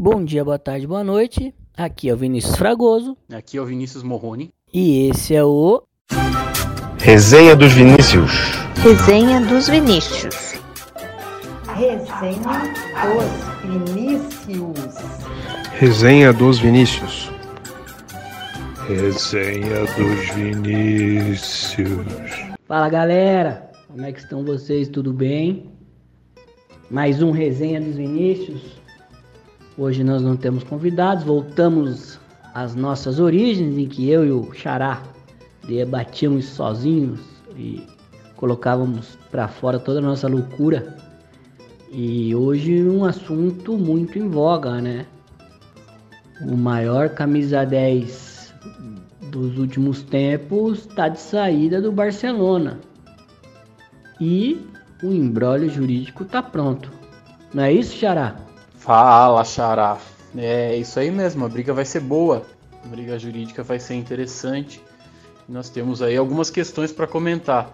Bom dia, boa tarde, boa noite. Aqui é o Vinícius Fragoso. Aqui é o Vinícius Morrone. E esse é o. Resenha dos Vinícius. Resenha dos Vinícius. Resenha dos Vinícius. Resenha dos Vinícius. Resenha dos Vinícius. Fala galera, como é que estão vocês? Tudo bem? Mais um Resenha dos Vinícius. Hoje nós não temos convidados, voltamos às nossas origens, em que eu e o Xará debatíamos sozinhos e colocávamos para fora toda a nossa loucura. E hoje um assunto muito em voga, né? O maior camisa 10 dos últimos tempos está de saída do Barcelona. E o embrólio jurídico está pronto. Não é isso, Xará? Fala, Xará. É isso aí mesmo, a briga vai ser boa. A briga jurídica vai ser interessante. Nós temos aí algumas questões para comentar.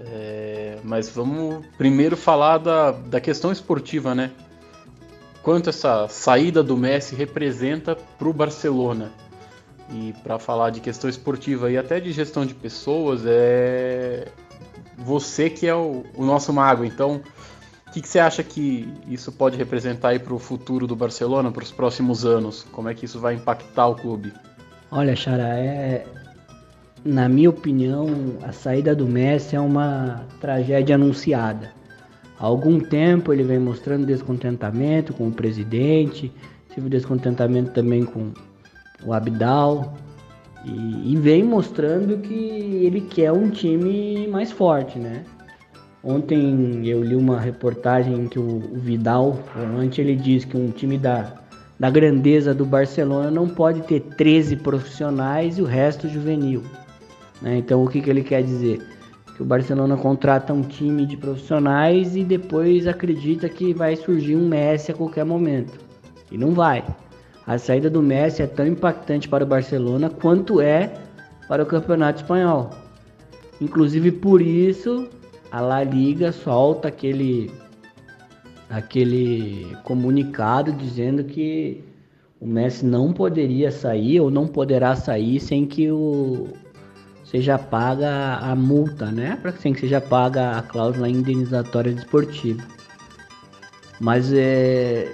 É, mas vamos primeiro falar da, da questão esportiva, né? Quanto essa saída do Messi representa para o Barcelona. E para falar de questão esportiva e até de gestão de pessoas, é você que é o, o nosso mago. Então, que, que, você acha que isso pode representar aí para o futuro do Barcelona, para os próximos anos? Como é que isso vai impactar o clube? Olha, Xará, é, na minha opinião, a saída do Messi é uma tragédia anunciada. Há algum tempo ele vem mostrando descontentamento com o presidente, tive descontentamento também com o Abdal e, e vem mostrando que ele quer um time mais forte, né? Ontem eu li uma reportagem em que o, Vidal, antes ele diz que um time da, da grandeza do Barcelona não pode ter 13 profissionais e o resto juvenil. Né? Então o que, que ele quer dizer? Que o Barcelona contrata um time de profissionais e depois acredita que vai surgir um Messi a qualquer momento. E não vai. A saída do Messi é tão impactante para o Barcelona quanto é para o Campeonato Espanhol. Inclusive por isso a La Liga solta aquele aquele comunicado dizendo que o Messi não poderia sair ou não poderá sair sem que o seja paga a multa, né? Para que seja paga a cláusula indenizatória desportiva. Mas é,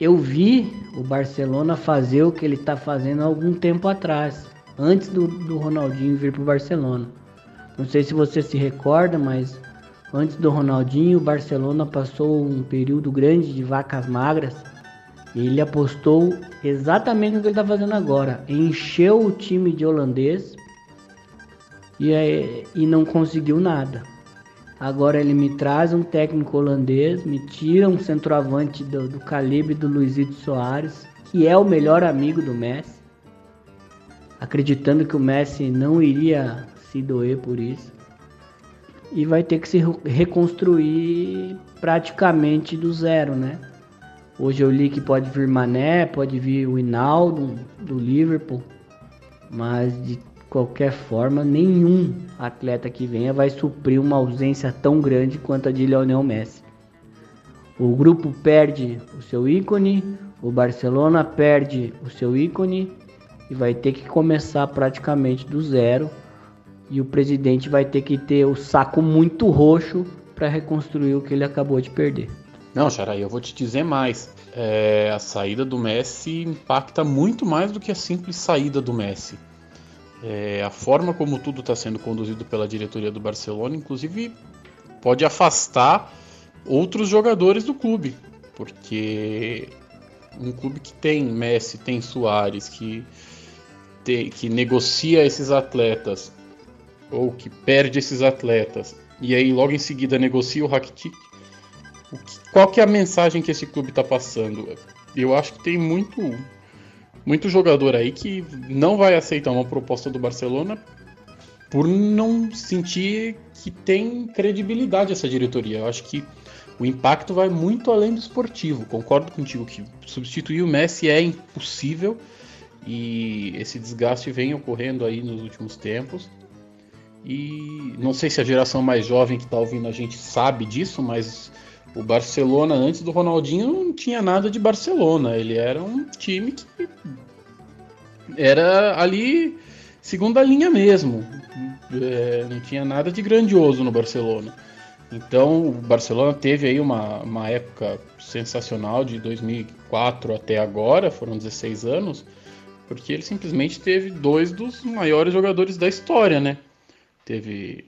eu vi o Barcelona fazer o que ele está fazendo há algum tempo atrás, antes do, do Ronaldinho vir para o Barcelona. Não sei se você se recorda, mas antes do Ronaldinho, o Barcelona passou um período grande de vacas magras. E ele apostou exatamente no que ele está fazendo agora. Encheu o time de holandês e, e não conseguiu nada. Agora ele me traz um técnico holandês, me tira um centroavante do, do calibre do Luizito Soares, que é o melhor amigo do Messi, acreditando que o Messi não iria se doer por isso. E vai ter que se reconstruir praticamente do zero, né? Hoje eu li que pode vir Mané, pode vir o Hinaldo do Liverpool, mas de qualquer forma, nenhum atleta que venha vai suprir uma ausência tão grande quanto a de Lionel Messi. O grupo perde o seu ícone, o Barcelona perde o seu ícone e vai ter que começar praticamente do zero. E o presidente vai ter que ter o saco muito roxo para reconstruir o que ele acabou de perder. Não, Xarai, eu vou te dizer mais. É, a saída do Messi impacta muito mais do que a simples saída do Messi. É, a forma como tudo está sendo conduzido pela diretoria do Barcelona, inclusive, pode afastar outros jogadores do clube, porque um clube que tem Messi, tem Soares, que, que negocia esses atletas ou que perde esses atletas e aí logo em seguida negocia o Rakitic, qual que é a mensagem que esse clube está passando? Eu acho que tem muito muito jogador aí que não vai aceitar uma proposta do Barcelona por não sentir que tem credibilidade essa diretoria. Eu acho que o impacto vai muito além do esportivo. Concordo contigo que substituir o Messi é impossível e esse desgaste vem ocorrendo aí nos últimos tempos. E não sei se a geração mais jovem que está ouvindo a gente sabe disso, mas O Barcelona, antes do Ronaldinho, não tinha nada de Barcelona. Ele era um time que era ali segunda linha mesmo. É, não tinha nada de grandioso no Barcelona. Então o Barcelona teve aí uma, uma época sensacional de 2004 até agora, foram 16 anos, porque ele simplesmente teve dois dos maiores jogadores da história, né? Teve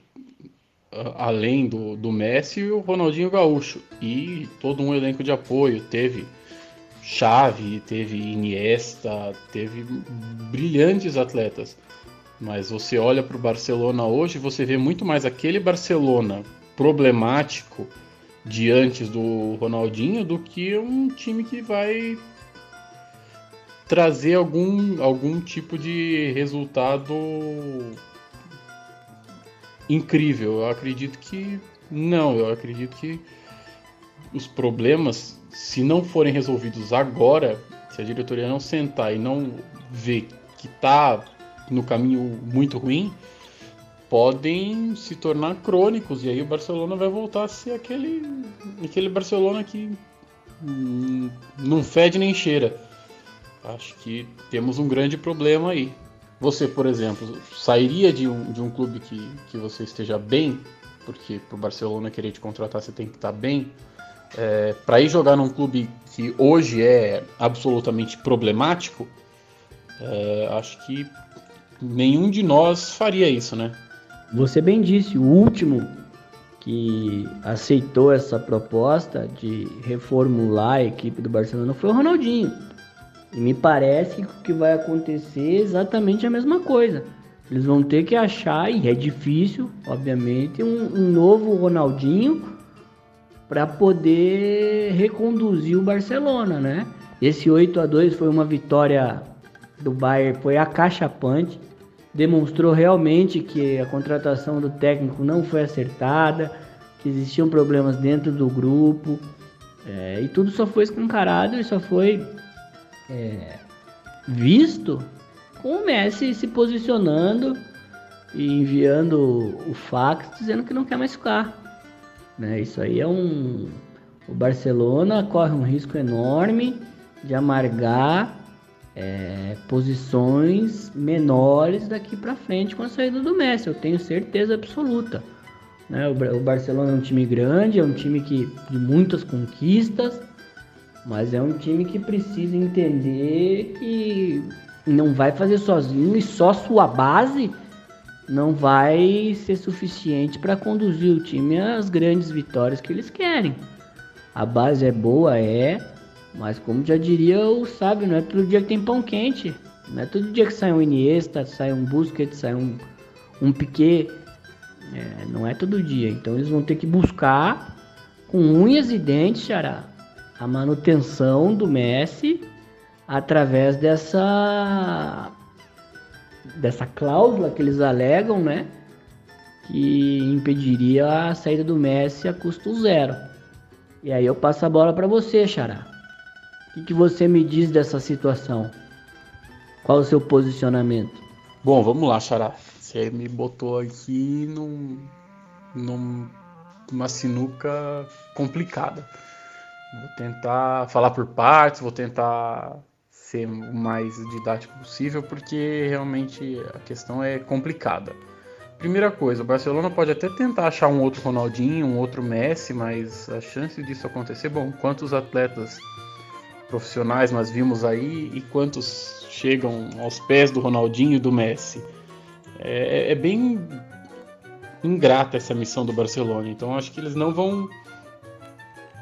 além do, do Messi o Ronaldinho Gaúcho e todo um elenco de apoio, teve Xavi, teve Iniesta, teve brilhantes atletas. Mas você olha para o Barcelona hoje, você vê muito mais aquele Barcelona problemático de antes do Ronaldinho do que um time que vai trazer algum, algum tipo de resultado incrível. Eu acredito que não, eu acredito que os problemas, se não forem resolvidos agora, se a diretoria não sentar e não ver que está no caminho muito ruim, podem se tornar crônicos e aí o Barcelona vai voltar a ser aquele aquele Barcelona que não fede nem cheira. Acho que temos um grande problema aí. Você, por exemplo, sairia de um, de um clube que, que você esteja bem, porque para o Barcelona querer te contratar você tem que estar tá bem, é, para ir jogar num clube que hoje é absolutamente problemático, é, acho que nenhum de nós faria isso, né? Você bem disse, o último que aceitou essa proposta de reformular a equipe do Barcelona foi o Ronaldinho. E me parece que vai acontecer é exatamente a mesma coisa. Eles vão ter que achar, e é difícil, obviamente, um, um novo Ronaldinho para poder reconduzir o Barcelona, né? Esse 8 a 2 foi uma vitória do Bayern, foi acachapante demonstrou realmente que a contratação do técnico não foi acertada, que existiam problemas dentro do grupo, é, e tudo só foi escancarado e só foi é, visto com o Messi se posicionando e enviando o fax dizendo que não quer mais ficar. Né? Isso aí é um. O Barcelona corre um risco enorme de amargar é, posições menores daqui para frente com a saída do Messi, eu tenho certeza absoluta. Né? O, o Barcelona é um time grande, é um time que, de muitas conquistas, mas é um time que precisa entender que não vai fazer sozinho e só sua base não vai ser suficiente para conduzir o time às grandes vitórias que eles querem. A base é boa, é, mas como já diria o sábio, não é todo dia que tem pão quente. Não é todo dia que sai um Iniesta, sai um Busquets, sai um, um Piquet. É, não é todo dia. Então eles vão ter que buscar com unhas e dentes, Xará, a manutenção do Messi através dessa dessa cláusula que eles alegam, né? Que impediria a saída do Messi a custo zero. E aí eu passo a bola para você, Xará. O que, que você me diz dessa situação? Qual o seu posicionamento? Bom, vamos lá, Xará. Você me botou aqui num, num, numa sinuca complicada. Vou tentar falar por partes, vou tentar ser o mais didático possível, porque realmente a questão é complicada. Primeira coisa, o Barcelona pode até tentar achar um outro Ronaldinho, um outro Messi, mas a chance disso acontecer, bom, quantos atletas profissionais nós vimos aí e quantos chegam aos pés do Ronaldinho e do Messi. É, é bem ingrata essa missão do Barcelona, então acho que eles não vão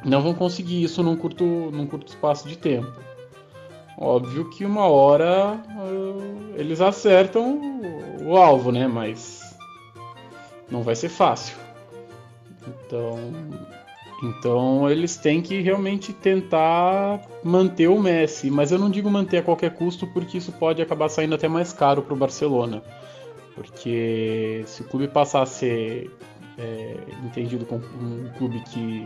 não vão conseguir isso num curto, num curto espaço de tempo. Óbvio que uma hora uh, eles acertam o, o alvo, né? Mas não vai ser fácil. Então então eles têm que realmente tentar manter o Messi, mas eu não digo manter a qualquer custo porque isso pode acabar saindo até mais caro para o Barcelona, porque se o clube passar a ser é, entendido como um clube que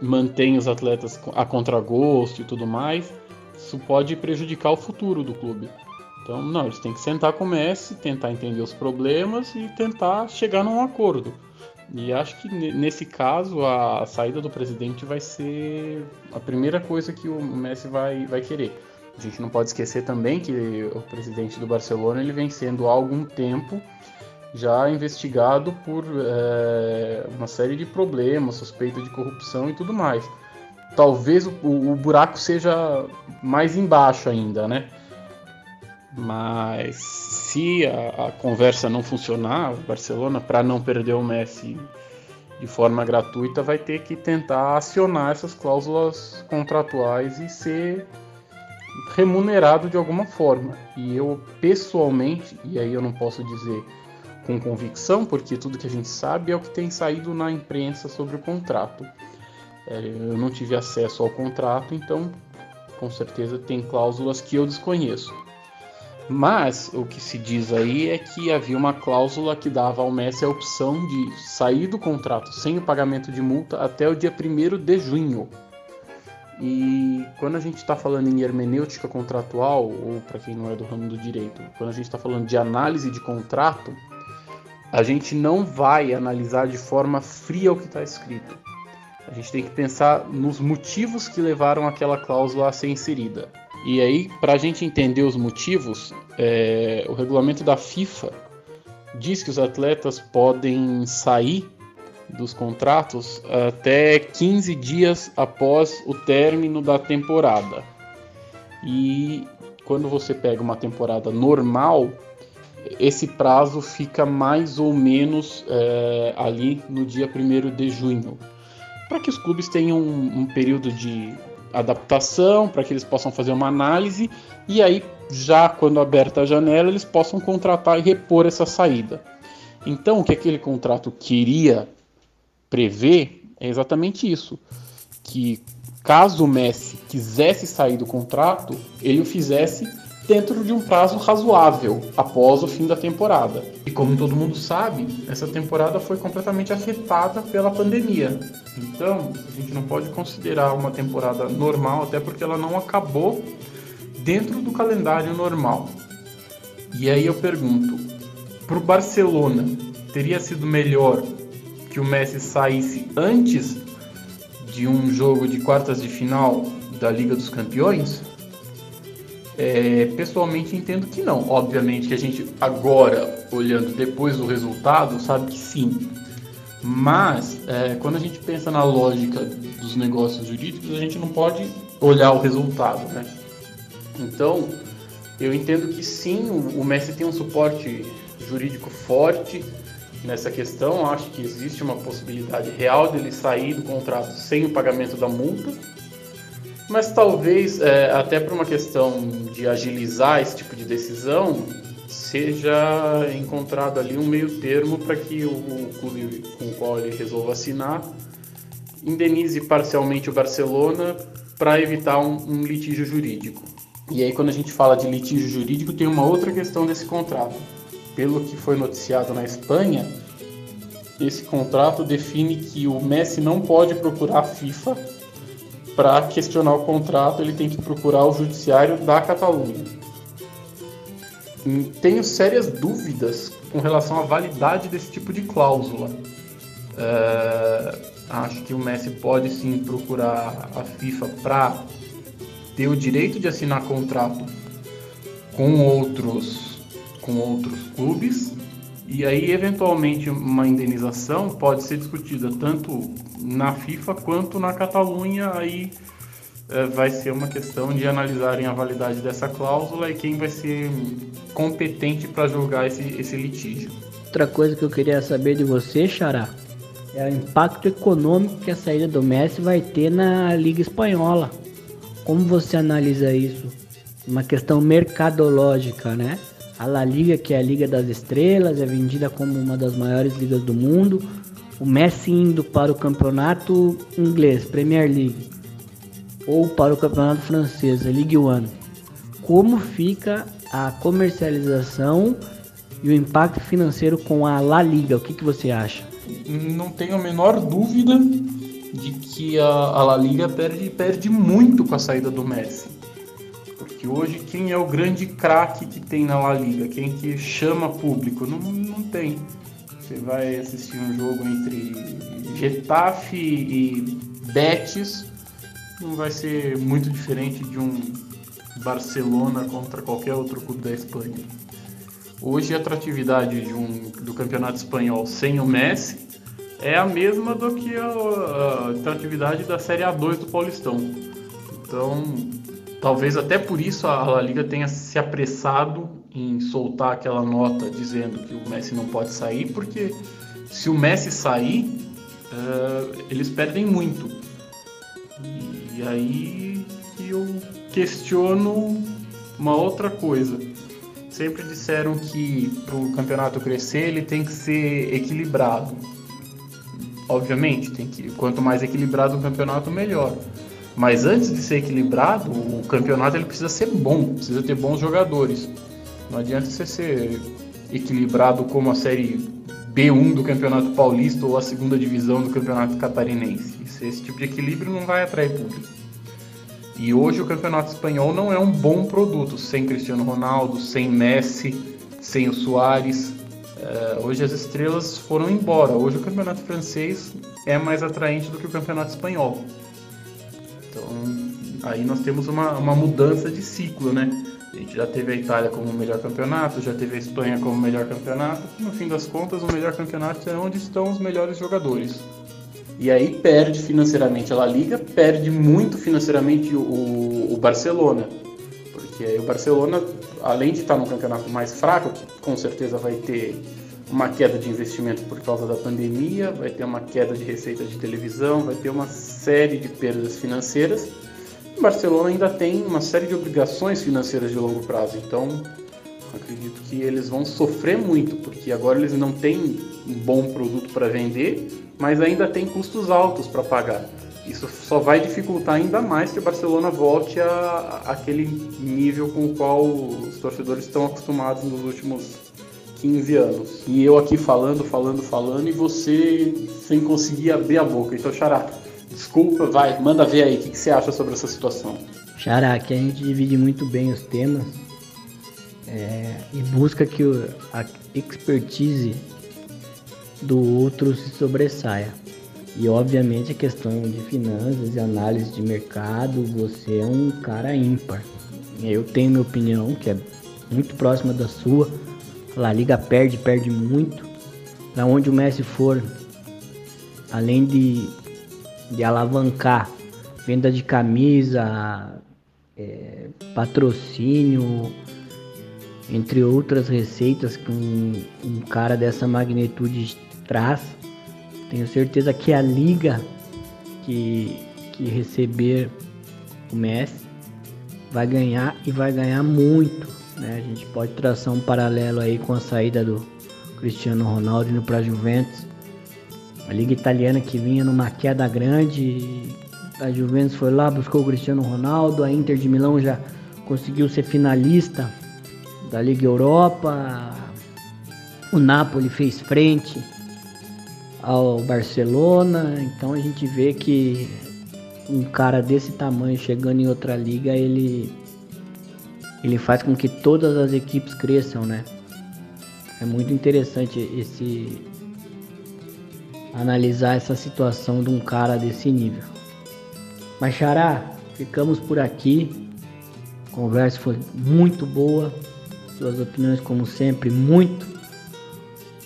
mantém os atletas a contragosto e tudo mais, isso pode prejudicar o futuro do clube. Então, não, eles têm que sentar com o Messi, tentar entender os problemas e tentar chegar num acordo. E acho que nesse caso a saída do presidente vai ser a primeira coisa que o Messi vai, vai querer. A gente não pode esquecer também que o presidente do Barcelona ele vem sendo há algum tempo já investigado por é, uma série de problemas, suspeita de corrupção e tudo mais. Talvez o, o buraco seja mais embaixo ainda, né? Mas se a, a conversa não funcionar, o Barcelona, para não perder o Messi de forma gratuita, vai ter que tentar acionar essas cláusulas contratuais e ser remunerado de alguma forma. E eu pessoalmente, e aí eu não posso dizer com convicção, porque tudo que a gente sabe é o que tem saído na imprensa sobre o contrato. É, eu não tive acesso ao contrato, então com certeza tem cláusulas que eu desconheço. Mas o que se diz aí é que havia uma cláusula que dava ao Messi a opção de sair do contrato sem o pagamento de multa até o dia 1 de junho. E quando a gente está falando em hermenêutica contratual, ou para quem não é do ramo do direito, quando a gente está falando de análise de contrato, a gente não vai analisar de forma fria o que está escrito. A gente tem que pensar nos motivos que levaram aquela cláusula a ser inserida. E aí, para a gente entender os motivos, é, o regulamento da FIFA diz que os atletas podem sair dos contratos até 15 dias após o término da temporada. E quando você pega uma temporada normal, esse prazo fica mais ou menos é, ali no dia 1 de junho, para que os clubes tenham um, um período de adaptação, para que eles possam fazer uma análise e aí, já quando aberta a janela, eles possam contratar e repor essa saída. Então, o que aquele contrato queria prever é exatamente isso: que caso o Messi quisesse sair do contrato, ele o fizesse dentro de um prazo razoável após o fim da temporada. E como todo mundo sabe, essa temporada foi completamente afetada pela pandemia. Então, a gente não pode considerar uma temporada normal, até porque ela não acabou dentro do calendário normal. E aí eu pergunto, para o Barcelona, teria sido melhor que o Messi saísse antes de um jogo de quartas de final da Liga dos Campeões? É, pessoalmente entendo que não. Obviamente que a gente agora, olhando depois do resultado, sabe que sim. Mas é, quando a gente pensa na lógica dos negócios jurídicos, a gente não pode olhar o resultado, né? Então, eu entendo que sim, o, o Messi tem um suporte jurídico forte nessa questão. Acho que existe uma possibilidade real dele sair do contrato sem o pagamento da multa mas talvez, é, até por uma questão de agilizar esse tipo de decisão, seja encontrado ali um meio termo para que o, o clube com o qual ele resolva assinar indenize parcialmente o Barcelona para evitar um, um, litígio jurídico. E aí, quando a gente fala de litígio jurídico, tem uma outra questão desse contrato. Pelo que foi noticiado na Espanha, esse contrato define que o Messi não pode procurar a FIFA para questionar o contrato, ele tem que procurar o judiciário da Catalunha. Tenho sérias dúvidas com relação à validade desse tipo de cláusula. É, acho que o Messi pode sim procurar a FIFA para ter o direito de assinar contrato com outros com outros clubes e aí eventualmente uma indenização pode ser discutida tanto na FIFA quanto na Catalunha, aí é, vai ser uma questão de analisarem a validade dessa cláusula e quem vai ser competente para julgar esse, esse litígio. Outra coisa que eu queria saber de você, Xará, é o impacto econômico que a saída do Messi vai ter na Liga Espanhola. Como você analisa isso? Uma questão mercadológica, né? A La Liga, que é a Liga das Estrelas, é vendida como uma das maiores ligas do mundo o Messi indo para o campeonato inglês, Premier League, ou para o campeonato francês, Ligue 1, como fica a comercialização e o impacto financeiro com a La Liga? O que, que você acha? Não tenho a menor dúvida de que a, a La Liga perde, perde muito com a saída do Messi. Porque hoje quem é o grande craque que tem na La Liga? Quem que chama público? Não, não tem. Você vai assistir um jogo entre Getafe e Betis, não vai ser muito diferente de um Barcelona contra qualquer outro clube da Espanha. Hoje a atratividade de um, do campeonato espanhol sem o Messi é a mesma do que a, a atratividade da Série A2 do Paulistão. Então, talvez até por isso a La Liga tenha se apressado em soltar aquela nota dizendo que o Messi não pode sair, porque se o Messi sair, uh, eles perdem muito. E aí eu questiono uma outra coisa. Sempre disseram que para o campeonato crescer ele tem que ser equilibrado. Obviamente, tem que quanto mais equilibrado o campeonato, melhor. Mas antes de ser equilibrado, o campeonato ele precisa ser bom, precisa ter bons jogadores. Não adianta você ser equilibrado como a série B1 do Campeonato Paulista ou a segunda divisão do Campeonato Catarinense. Esse tipo de equilíbrio não vai atrair público. E hoje o Campeonato Espanhol não é um bom produto sem Cristiano Ronaldo, sem Messi, sem o Soares. Uh, hoje as estrelas foram embora. Hoje o Campeonato Francês é mais atraente do que o Campeonato Espanhol. Então aí nós temos uma, uma mudança de ciclo, né? A gente já teve a Itália como o melhor campeonato, já teve a Espanha como o melhor campeonato. No fim das contas, o melhor campeonato é onde estão os melhores jogadores. E aí perde financeiramente a La Liga, perde muito financeiramente o, o Barcelona. Porque aí o Barcelona, além de estar num campeonato mais fraco, que com certeza vai ter uma queda de investimento por causa da pandemia, vai ter uma queda de receita de televisão, vai ter uma série de perdas financeiras o Barcelona ainda tem uma série de obrigações financeiras de longo prazo, então acredito que eles vão sofrer muito, porque agora eles não têm um bom produto para vender, mas ainda tem custos altos para pagar. Isso só vai dificultar ainda mais que o Barcelona volte a, aquele nível com o qual os torcedores estão acostumados nos últimos 15 anos. E eu aqui falando, falando, falando, e você sem conseguir abrir a boca. Então, Xará, Desculpa, vai, manda ver aí o que, que você acha sobre essa situação. Xará, aqui a gente divide muito bem os temas é, e busca que o, a expertise do outro se sobressaia. E obviamente a questão de finanças e análise de mercado, você é um cara ímpar. Eu tenho minha opinião, que é muito próxima da sua. A La Liga perde, perde muito. Para onde o Messi for, além de de alavancar venda de camisa, é, patrocínio, entre outras receitas que um, um, cara dessa magnitude traz. Tenho certeza que a liga que, que receber o Messi vai ganhar e vai ganhar muito. Né? A gente pode traçar um paralelo aí com a saída do Cristiano Ronaldo para a Juventus a liga italiana que vinha numa queda grande. A Juventus foi lá, buscou o Cristiano Ronaldo. A Inter de Milão já conseguiu ser finalista da Liga Europa. O Napoli fez frente ao Barcelona. Então a gente vê que um cara desse tamanho chegando em outra liga, ele ele faz com que todas as equipes cresçam, né? É muito interessante esse analisar essa situação de um cara desse nível. Mas Xará, ficamos por aqui. A conversa foi muito boa. Suas opiniões, como sempre, muito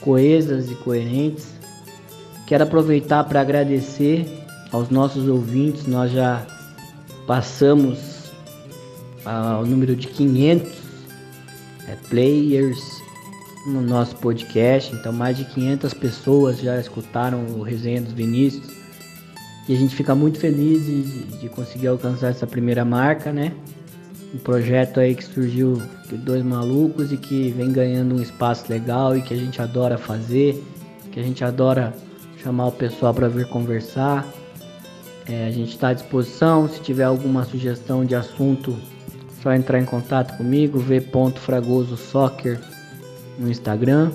coesas e coerentes. Quero aproveitar para agradecer aos nossos ouvintes. Nós já passamos ao número de 500 é, players no nosso podcast. Então, mais de 500 pessoas já escutaram o Resenha dos Vinícius. E a gente fica muito feliz de, de conseguir alcançar essa primeira marca, né? Um projeto aí que surgiu de dois malucos e que vem ganhando um espaço legal e que a gente adora fazer, que a gente adora chamar o pessoal para vir conversar. É, a gente está à disposição. Se tiver alguma sugestão de assunto, só entrar em contato comigo, v.fragososoccer no Instagram.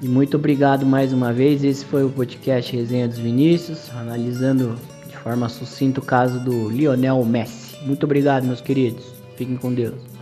E muito obrigado mais uma vez. Esse foi o podcast Resenha dos Vinícius, analisando de forma sucinta o caso do Lionel Messi. Muito obrigado, meus queridos. Fiquem com Deus.